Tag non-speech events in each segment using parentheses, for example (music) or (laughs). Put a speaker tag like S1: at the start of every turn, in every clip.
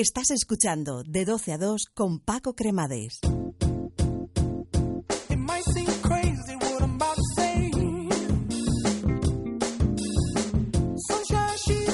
S1: Estás escuchando De 12 a 2 con Paco Cremades.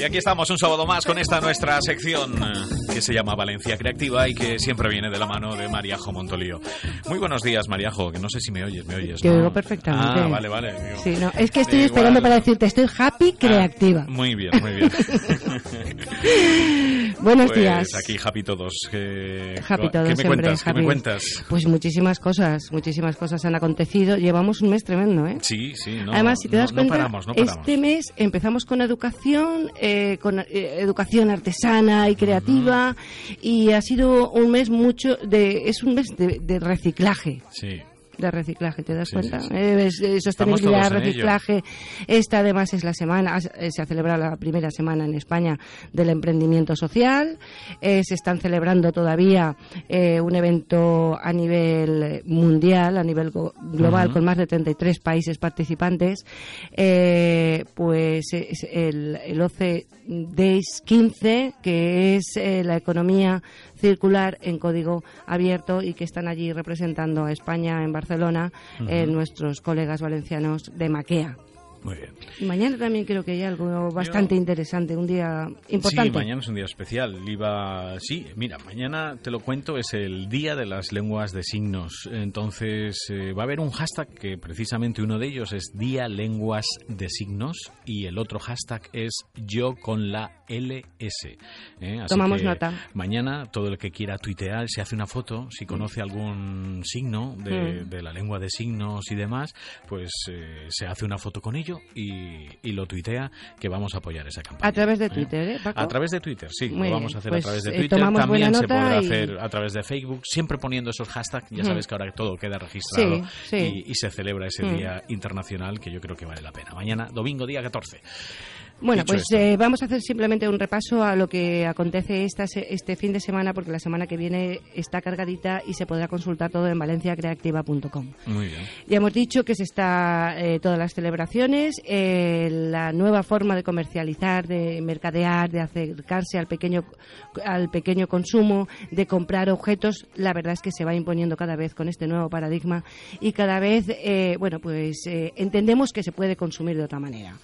S2: Y aquí estamos un sábado más con esta nuestra sección que se llama Valencia Creativa y que siempre viene de la mano de Mariajo Montolío. Muy buenos días, Mariajo, que no sé si me oyes, ¿me oyes?
S3: Te
S2: ¿no?
S3: oigo perfectamente.
S2: Ah, vale, vale. digo,
S3: Sí, no, es que estoy
S2: da
S3: esperando para decirte, estoy happy creativa.
S2: Ah, muy bien, muy bien. (laughs)
S3: Buenos
S2: Pues
S3: días.
S2: aquí happy todos. ¿Qué,
S3: Happy todos,
S2: ¿qué me
S3: siempre
S2: cuentas? ¿Qué me
S3: happy.
S2: cuentas?
S3: Pues muchísimas cosas, muchísimas cosas han acontecido. Llevamos un mes tremendo, ¿eh?
S2: Sí, sí, no,
S3: Además, si te das cuenta,
S2: paramos, no paramos.
S3: este mes empezamos con educación, eh, con eh, educación artesana y creativa, y ha sido un mes mucho de, es un mes de, de reciclaje.
S2: Sí.
S3: De reciclaje, ¿te das
S2: Sí,
S3: cuenta?
S2: sí, sí.
S3: Eh, es- eh, sostenibilidad, reciclaje. Esta además es la semana, eh, se ha celebrado la primera semana en España del emprendimiento social. Eh, se están celebrando todavía un evento a nivel mundial, a nivel global, con más de 33 países participantes. Pues es el, el Days 15, que es la economía circular en código abierto y que están allí representando a España en Barcelona eh, nuestros colegas valencianos de Maquea.
S2: Muy bien.
S3: Mañana también creo que hay algo bastante interesante, un día importante.
S2: Sí, mañana es un día especial. Iba, sí, mira, mañana te lo cuento, es el día de las lenguas de signos. Entonces eh, va a haber un hashtag que precisamente uno de ellos es Día Lenguas de Signos y el otro hashtag es Yo con la LS. ¿eh? Así
S3: Tomamos
S2: que
S3: nota.
S2: Mañana todo el que quiera tuitear se hace una foto, si conoce algún signo de,
S3: Mm.
S2: de la lengua de signos y demás, pues eh, se hace una foto con y, y lo tuitea que vamos a apoyar esa campaña.
S3: A través de
S2: ¿eh?
S3: Twitter, ¿eh, Paco?
S2: A través de Twitter, sí,
S3: Muy
S2: lo vamos a hacer
S3: pues,
S2: a través de
S3: eh,
S2: Twitter. También se podrá
S3: y-
S2: hacer a través de Facebook, siempre poniendo esos hashtags. Ya sabes que ahora todo queda registrado
S3: Sí, sí.
S2: Y, y se celebra ese
S3: Mm.
S2: día internacional que yo creo que vale la pena. Mañana, domingo, día 14.
S3: Bueno,
S2: Dicho
S3: pues eh, vamos a hacer simplemente un repaso a lo que acontece esta este fin de semana, porque la semana que viene está cargadita y se podrá consultar todo en valenciacreativa.com.
S2: Muy bien.
S3: Ya hemos dicho que se está eh, todas las celebraciones, eh, la nueva forma de comercializar, de mercadear, de acercarse al pequeño al pequeño consumo, de comprar objetos, la verdad es que se va imponiendo cada vez con este nuevo paradigma y cada vez, eh, bueno, pues eh, entendemos que se puede consumir de otra manera.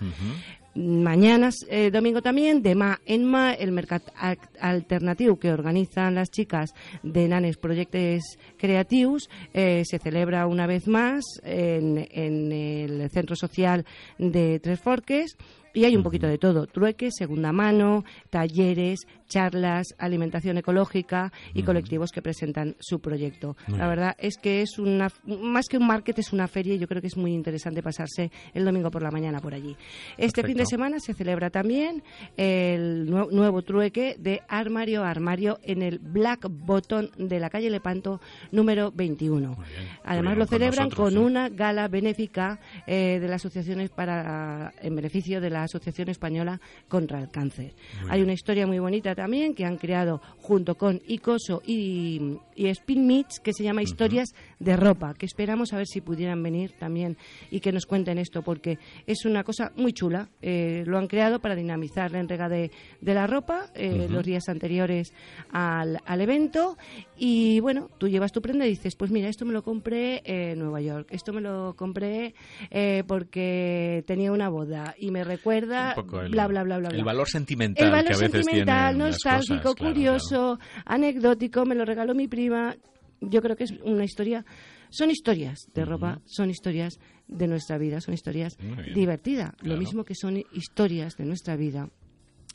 S3: Mañana, eh, domingo también, demà en mà, el mercat ac- alternatiu que organizan las chicas de Nanes Projectes Creatius eh, se celebra una vez más en, en el Centro Social de Tres Forques y hay un poquito de todo, trueques, segunda mano, talleres, charlas, alimentación ecológica y colectivos que presentan su proyecto. La verdad es que es una, más que un market, es una feria y yo creo que es muy interesante pasarse el domingo por la mañana por allí. Este fin de semana se celebra también el nue- nuevo trueque de armario a armario en el Black Bottom de la calle Lepanto número 21.
S2: Muy bien.
S3: Además lo
S2: con
S3: celebran
S2: nosotros,
S3: con
S2: ¿eh?
S3: una gala benéfica eh, de las asociaciones para en beneficio de la Asociación Española contra el Cáncer.
S2: Muy
S3: Hay
S2: bien.
S3: una historia muy bonita también que han creado junto con Icoso y, y Spin Meets que se llama Historias de ropa, que esperamos a ver si pudieran venir también y que nos cuenten esto porque es una cosa muy chula. Eh, lo han creado para dinamizar la entrega de, de la ropa eh,
S2: Ujú.
S3: los días anteriores al, al evento y bueno, tú llevas tu prenda y dices, pues mira, esto me lo compré en Nueva York, esto me lo compré eh, porque tenía una boda y me recuerda
S2: el,
S3: bla bla bla bla.
S2: el valor sentimental
S3: El valor
S2: que a veces
S3: sentimental, nostálgico,
S2: cosas, claro,
S3: curioso, anecdótico, me lo regaló mi prima. Yo creo que es una historia. Son historias de ropa, son historias de nuestra vida, son historias divertidas. Lo mismo que son historias de nuestra vida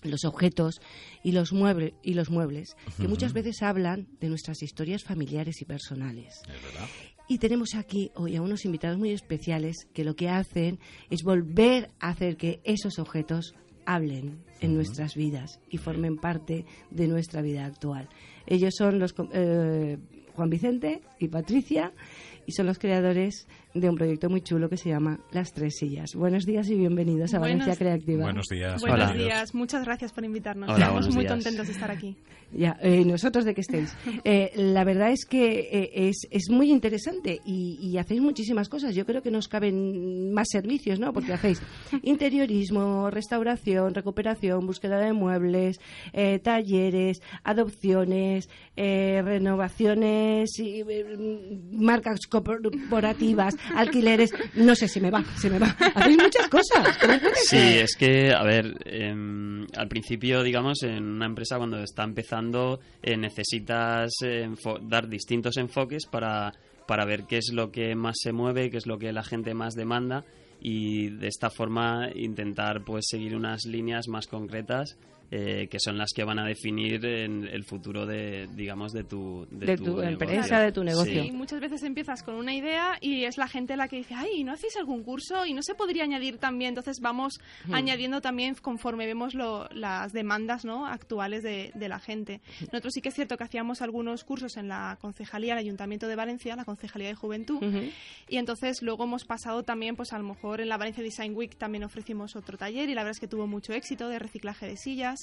S3: los objetos y los muebles y los muebles que muchas veces hablan de nuestras historias familiares y personales.
S2: Es verdad.
S3: Y tenemos aquí hoy a unos invitados muy especiales que lo que hacen es volver a hacer que esos objetos hablen en nuestras vidas y formen parte de nuestra vida actual. Ellos son los eh, Juan Vicente y Patricia y son los creadores de un proyecto muy chulo que se llama Las Tres Sillas. Buenos días y bienvenidos a
S4: Buenos-
S3: Valencia Creativa.
S2: Buenos días.
S4: Buenos días, muchas gracias por invitarnos.
S5: Hola,
S4: Estamos muy
S5: días.
S4: contentos de estar aquí.
S3: Ya, eh, nosotros de que estéis. (laughs) Eh, la verdad es que eh, es, es muy interesante y, y hacéis muchísimas cosas. Yo creo que nos caben más servicios, ¿no? Porque hacéis (laughs) interiorismo, restauración, recuperación, búsqueda de muebles, eh, talleres, adopciones, eh, renovaciones, y, eh, marcas corporativas, (laughs) alquileres. No sé, se me va, se me va. Hacéis muchas cosas. ¿Cómo puede
S5: Sí, es que, a ver, em, al principio, digamos, en una empresa cuando está empezando, eh, necesitas eh, dar distintos enfoques para, para ver qué es lo que más se mueve, qué es lo que la gente más demanda y de esta forma intentar pues seguir unas líneas más concretas eh, que son las que van a definir en el futuro de, digamos, de tu,
S3: De tu
S5: negocio.
S3: empresa, de tu negocio.
S4: Sí, muchas veces empiezas con una idea y es la gente la que dice, ay, ¿no hacéis algún curso? Y no se podría añadir también. Entonces vamos añadiendo también conforme vemos lo- las demandas ¿no? actuales de, de la gente. Nosotros sí que es cierto que hacíamos algunos cursos en la concejalía, el Ayuntamiento de Valencia, la Concejalía de Juventud. Y entonces luego hemos pasado también, pues a lo mejor en la Valencia Design Week también ofrecimos otro taller y la verdad es que tuvo mucho éxito de reciclaje de sillas.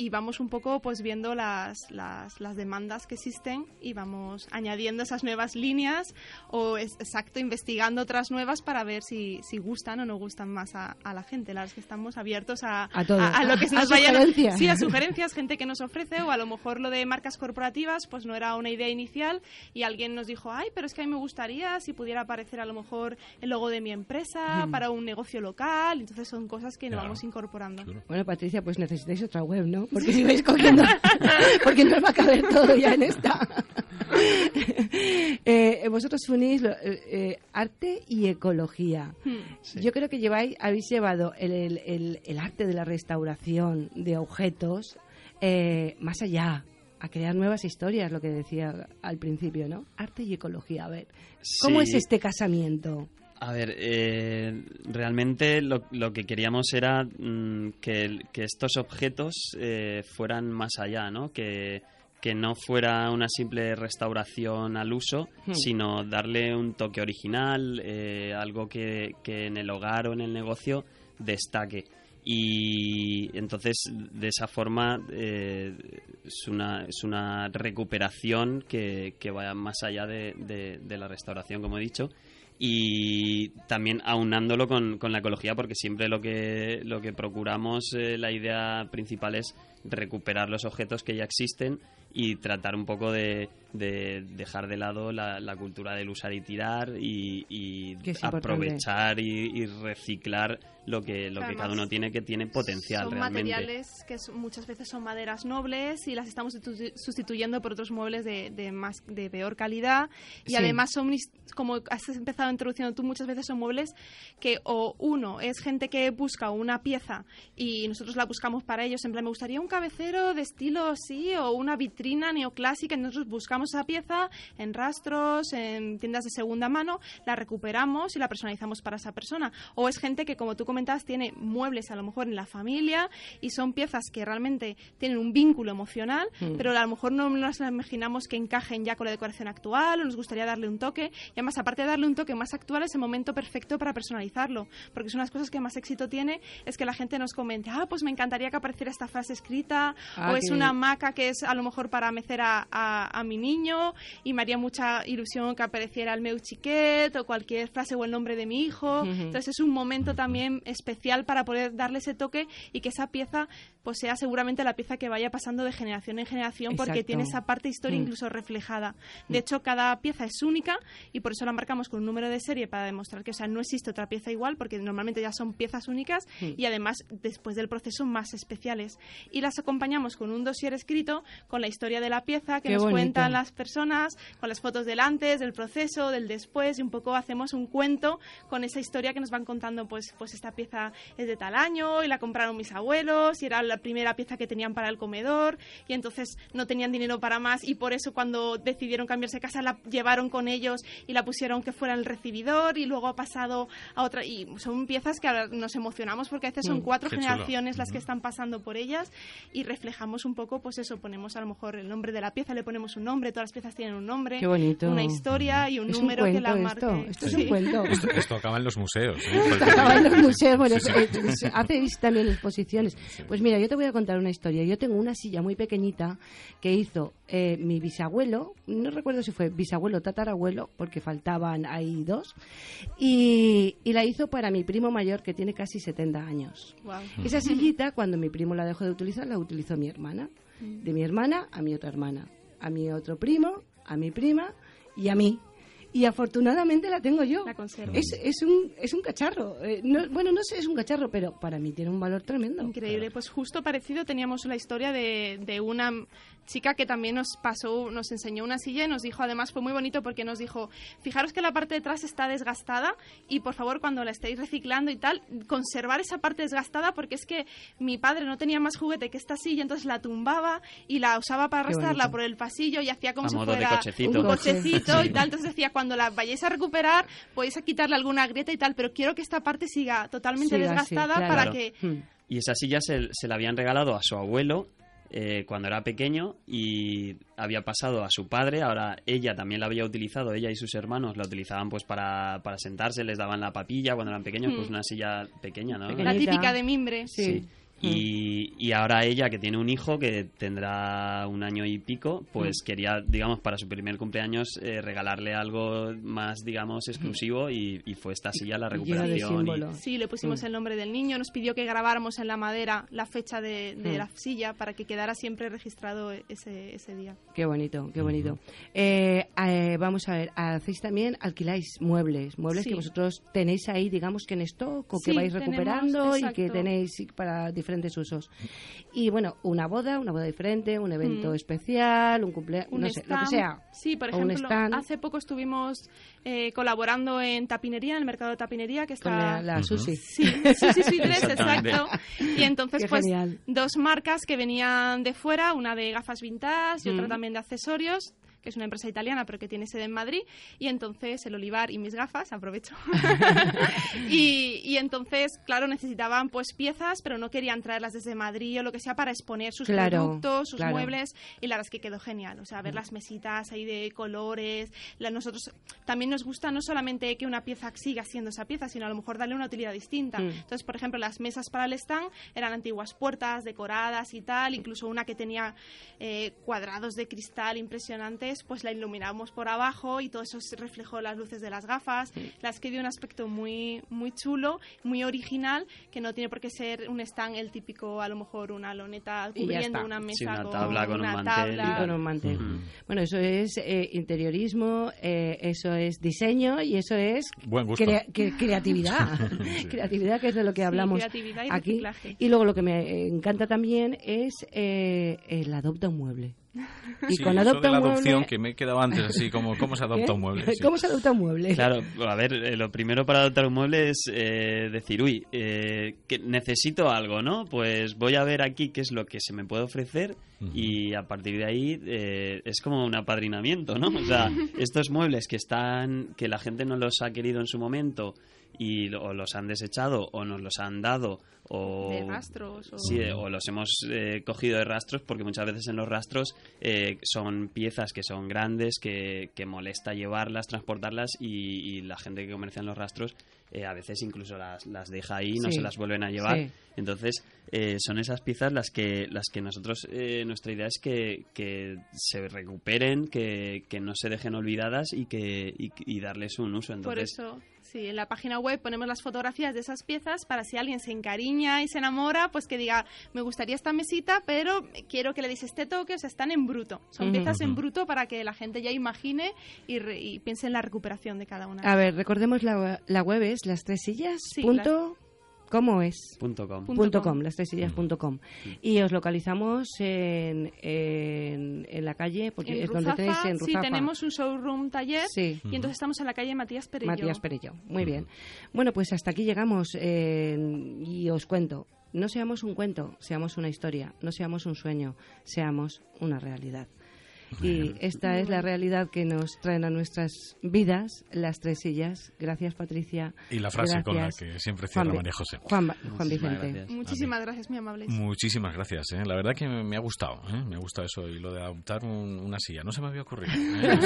S4: Y vamos un poco pues viendo las, las, las demandas que existen y vamos añadiendo esas nuevas líneas o es, exacto, investigando otras nuevas para ver si, si gustan o no gustan más a, a la gente. La verdad es que estamos abiertos a,
S3: A todo.
S4: a, lo que se
S3: A
S4: nos vaya.
S3: sugerencias.
S4: Sí, a sugerencias, gente que nos ofrece o a lo mejor lo de marcas corporativas pues no era una idea inicial y alguien nos dijo, ay, pero es que a mí me gustaría si pudiera aparecer a lo mejor el logo de mi empresa para un negocio local. Entonces son cosas que nos
S2: Claro.
S4: vamos incorporando.
S3: Bueno, Patricia, pues necesitáis otra web, ¿no? Porque si vais cogiendo... (laughs) porque no os va a caber todo ya en esta. (laughs) Eh, vosotros unís lo- eh, eh, arte y ecología.
S4: Hmm.
S3: Yo creo que lleváis, habéis llevado el, el- el- el arte de la restauración de objetos eh, más allá, a crear nuevas historias, lo que decía al principio, ¿no? Arte y ecología. A ver, ¿cómo
S5: Sí.
S3: es este casamiento?
S5: A ver, eh, realmente lo, lo que queríamos era mm, que, que estos objetos eh, fueran más allá, ¿no? Que, que no fuera una simple restauración al uso,
S3: Hmm.
S5: sino darle un toque original, eh, algo que, que en el hogar o en el negocio destaque. Y entonces, de esa forma, eh, es, una, es una recuperación que, que vaya más allá de, de- de la restauración, como he dicho y también aunándolo con, con la ecología porque siempre lo que lo que procuramos eh, la idea principal es recuperar los objetos que ya existen y tratar un poco de, de dejar de lado la, la cultura del usar y tirar y, y aprovechar y, y reciclar lo que lo que cada uno tiene que tiene potencial
S4: son
S5: realmente.
S4: materiales que muchas veces son maderas nobles y las estamos sustitu- sustituyendo por otros muebles de, de más de peor calidad. Y
S3: Sí.
S4: además son mis- como has empezado introduciendo tú muchas veces son muebles que o uno es gente que busca una pieza y nosotros la buscamos para ellos. En plan me gustaría un cabecero de estilo así o una vitrina neoclásica y nosotros buscamos esa pieza en rastros en tiendas de segunda mano la recuperamos y la personalizamos para esa persona. O es gente que como tú comentabas tiene muebles a lo mejor en la familia y son piezas que realmente tienen un vínculo emocional pero a lo mejor no nos imaginamos que encajen ya con la decoración actual o nos gustaría darle un toque. Y además aparte de darle un toque más actual es el momento perfecto para personalizarlo porque son las cosas que más éxito tiene es que la gente nos comente ah pues me encantaría que apareciera esta frase escrita
S3: Ah,
S4: o es una hamaca que es a lo mejor para mecer a, a- a mi niño y me haría mucha ilusión que apareciera el meu chiquet o cualquier frase o el nombre de mi hijo. Entonces es un momento también especial para poder darle ese toque y que esa pieza pues sea seguramente la pieza que vaya pasando de generación en generación porque
S3: Exacto.
S4: tiene esa parte historia
S3: Mm.
S4: incluso reflejada. De hecho, cada pieza es única y por eso la marcamos con un número de serie para demostrar que o sea, no existe otra pieza igual porque normalmente ya son piezas únicas y además después del proceso más especiales. Y las acompañamos con un dossier escrito con la historia de la pieza que
S3: Qué
S4: nos
S3: bonito.
S4: cuentan las personas, con las fotos del antes, del proceso, del después y un poco hacemos un cuento con esa historia que nos van contando pues pues esta pieza es de tal año y la compraron mis abuelos y era la primera pieza que tenían para el comedor y entonces no tenían dinero para más y por eso cuando decidieron cambiarse de casa la llevaron con ellos y la pusieron que fuera el recibidor y luego ha pasado a otra y son piezas que ahora nos emocionamos porque a veces son
S3: Mm,
S4: cuatro
S2: qué chulo.
S4: generaciones las que están pasando por ellas y reflejamos un poco pues eso ponemos a lo mejor el nombre de la pieza le ponemos un nombre todas las piezas tienen un nombre
S3: Qué bonito.
S4: una historia y un
S3: Es un
S4: número que la
S3: esto,
S4: marque
S3: esto es
S4: Sí.
S3: un cuento.
S2: Esto, esto acaba en los museos. ¿eh?
S3: Esto acaba en los museos, bueno,
S2: Sí, sí.
S3: eh, eh, hacéis también exposiciones. Pues mira, yo te voy a contar una historia. Yo tengo una silla muy pequeñita que hizo eh, mi bisabuelo, no recuerdo si fue bisabuelo o tatarabuelo, porque faltaban ahí dos, y, y la hizo para mi primo mayor que tiene casi 70 años. Esa sillita, cuando mi primo la dejó de utilizar, la utilizó mi hermana. De mi hermana a mi otra hermana. A mi otro primo, a mi prima y a mí. Y afortunadamente la tengo yo.
S4: La conservo.
S3: Es, es, un, es un cacharro. Eh, no- bueno, no sé, es un cacharro, pero para mí tiene un valor tremendo.
S4: Increíble, pues justo parecido teníamos la historia de, de una chica que también nos pasó, nos enseñó una silla y nos dijo, además fue muy bonito porque nos dijo, fijaros que la parte de atrás está desgastada y por favor cuando la estéis reciclando y tal, conservar esa parte desgastada porque es que mi padre no tenía más juguete que esta silla, entonces la tumbaba y la usaba para arrastrarla por el pasillo y hacía como
S5: A
S4: si
S5: modo de
S4: fuera
S5: cochecito.
S4: un
S3: Un coche.
S4: cochecito y tal, entonces decía, cuando la vayáis a recuperar podéis quitarle alguna grieta y tal, pero quiero que esta parte siga totalmente
S3: Siga así,
S4: desgastada
S3: claro.
S4: para
S5: Claro.
S4: que
S3: Hmm.
S5: Y esa silla se, se la habían regalado a su abuelo eh, cuando era pequeño y había pasado a su padre. Ahora ella también la había utilizado, ella y sus hermanos la utilizaban pues para, para sentarse, les daban la papilla cuando eran pequeños,
S4: Mm.
S5: pues una silla pequeña, ¿no?
S4: La típica de mimbre.
S3: Sí.
S5: Sí. Y, y ahora ella, que tiene un hijo que tendrá un año y pico, pues quería, digamos, para su primer cumpleaños eh, regalarle algo más, digamos, exclusivo y, y fue esta silla la recuperación. y-.
S4: Sí, le pusimos
S3: Mm.
S4: el nombre del niño, nos pidió que grabáramos en la madera la fecha de, de
S3: Mm.
S4: la silla para que quedara siempre registrado ese, ese día.
S3: Qué bonito, qué bonito. Eh, eh, vamos a ver, hacéis también, alquiláis muebles, muebles
S4: Sí.
S3: que vosotros tenéis ahí, digamos que en stock o que
S4: Sí,
S3: vais
S4: tenemos,
S3: recuperando y que tenéis para diferentes usos. Y bueno, una boda, una boda diferente, un evento
S4: Mm.
S3: especial, un cumpleaños,
S4: Un
S3: no sé, lo que sea.
S4: Sí, por ejemplo,
S3: stand.
S4: hace poco estuvimos eh, colaborando en tapinería, en el mercado de tapinería, que
S3: Con
S4: está...
S3: la, la
S2: Ujú.
S3: Susi.
S4: Sí, Susi Sweet Dress,
S5: Exactamente.
S4: exacto. Y entonces,
S3: Qué
S4: pues,
S3: genial.
S4: dos marcas que venían de fuera, una de gafas vintage y otra
S3: Mm.
S4: también de accesorios, que es una empresa italiana pero que tiene sede en Madrid. Y entonces el olivar y mis gafas, aprovecho. (laughs) y, y entonces, claro, necesitaban pues piezas, pero no querían traerlas desde Madrid o lo que sea para exponer sus
S3: Claro,
S4: productos, sus
S3: claro.
S4: muebles. Y la verdad es que quedó genial. O sea, ver las mesitas ahí de colores. La, nosotros también nos gusta no solamente que una pieza siga siendo esa pieza, sino a lo mejor darle una utilidad distinta.
S3: Mm.
S4: Entonces, por ejemplo, las mesas para el stand eran antiguas puertas decoradas y tal, incluso una que tenía eh, cuadrados de cristal pues la iluminamos por abajo y todo eso se reflejó las luces de las gafas. Las que dio un aspecto muy, muy chulo, muy original, que no tiene por qué ser un stand el típico, a lo mejor una loneta cubriendo una mesa
S5: Sí, una tabla con un
S4: una
S5: mantel y
S4: tabla.
S3: Con un mantel. Bueno, eso es eh, interiorismo, eh, eso es diseño y eso es
S2: Buen gusto.
S3: crea- que- creatividad. (laughs) creatividad, que es de lo que
S4: Sí,
S3: hablamos
S4: creatividad y
S3: aquí.
S4: reciclaje.
S3: Y luego lo que me encanta también es eh, el adopta un mueble. Y
S2: Sí,
S3: con
S2: eso
S3: adopta
S2: de la
S3: un
S2: adopción
S3: mueble...
S2: que me he quedado antes así como cómo se adopta
S3: ¿Qué?
S2: un mueble. sí. (laughs)
S3: ¿Cómo se adopta un mueble?
S5: Claro, a ver, eh, lo primero para adoptar un mueble es eh, decir, uy, eh, que necesito algo, ¿no? Pues voy a ver aquí qué es lo que se me puede ofrecer y a partir de ahí eh, es como un apadrinamiento, ¿no? O sea, (laughs) estos muebles que están, que la gente no los ha querido en su momento y o los han desechado o nos los han dado o
S4: de rastros. O...
S5: Sí, o los hemos eh, cogido de rastros porque muchas veces en los rastros eh, son piezas que son grandes, que, que molesta llevarlas, transportarlas y, y la gente que comercia en los rastros eh, a veces incluso las, las deja ahí no
S3: Sí,
S5: se las vuelven a llevar.
S3: sí.
S5: Entonces eh, son esas piezas las que, las que nosotros, eh, nuestra idea es que, que se recuperen, que, que no se dejen olvidadas y, que, y, y darles un uso.
S4: Por
S5: Entonces,
S4: eso, sí, en la página web ponemos las fotografías de esas piezas para si alguien se encariña y se enamora, pues que diga, me gustaría esta mesita, pero quiero que le deis este toque, o sea, están en bruto. Son piezas en bruto para que la gente ya imagine y, re- y piense en la recuperación de cada una.
S3: A ver, recordemos la, la web es las tres sillas.
S4: Sí,
S3: punto, ¿Cómo es?
S5: punto com.
S4: Punto com.
S3: las tres sillas punto com. Y os localizamos en, en, en la calle, porque
S4: En
S3: es donde tenéis
S4: Ruzafa,
S3: en
S4: sí,
S3: Ruzafa.
S4: tenemos un showroom taller
S3: Sí.
S4: y entonces estamos en la calle Matías Perello.
S3: Matías Perello. Muy bien. Bueno, pues hasta aquí llegamos eh, y os cuento. no seamos un cuento, seamos una historia, no seamos un sueño, seamos una realidad. Y esta es la realidad que nos traen a nuestras vidas las tres sillas. Gracias, Patricia.
S2: Y la frase con la
S3: Gracias,
S2: que siempre cierra
S3: Juan,
S2: María José.
S3: Juan, Juan
S5: Muchísimas
S3: Vicente.
S5: gracias.
S4: Muchísimas gracias, muy amables.
S2: Muchísimas gracias. ¿eh? La verdad que me ha gustado. ¿eh? Me ha gustado eso y lo de adoptar un- una silla. No se me había ocurrido. ¿eh?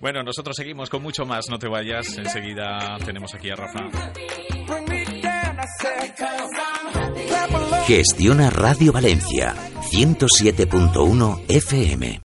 S2: bueno, nosotros seguimos con mucho más. No te vayas. Enseguida tenemos aquí a Rafa.
S6: Gestiona Radio Valencia 107.1 FM.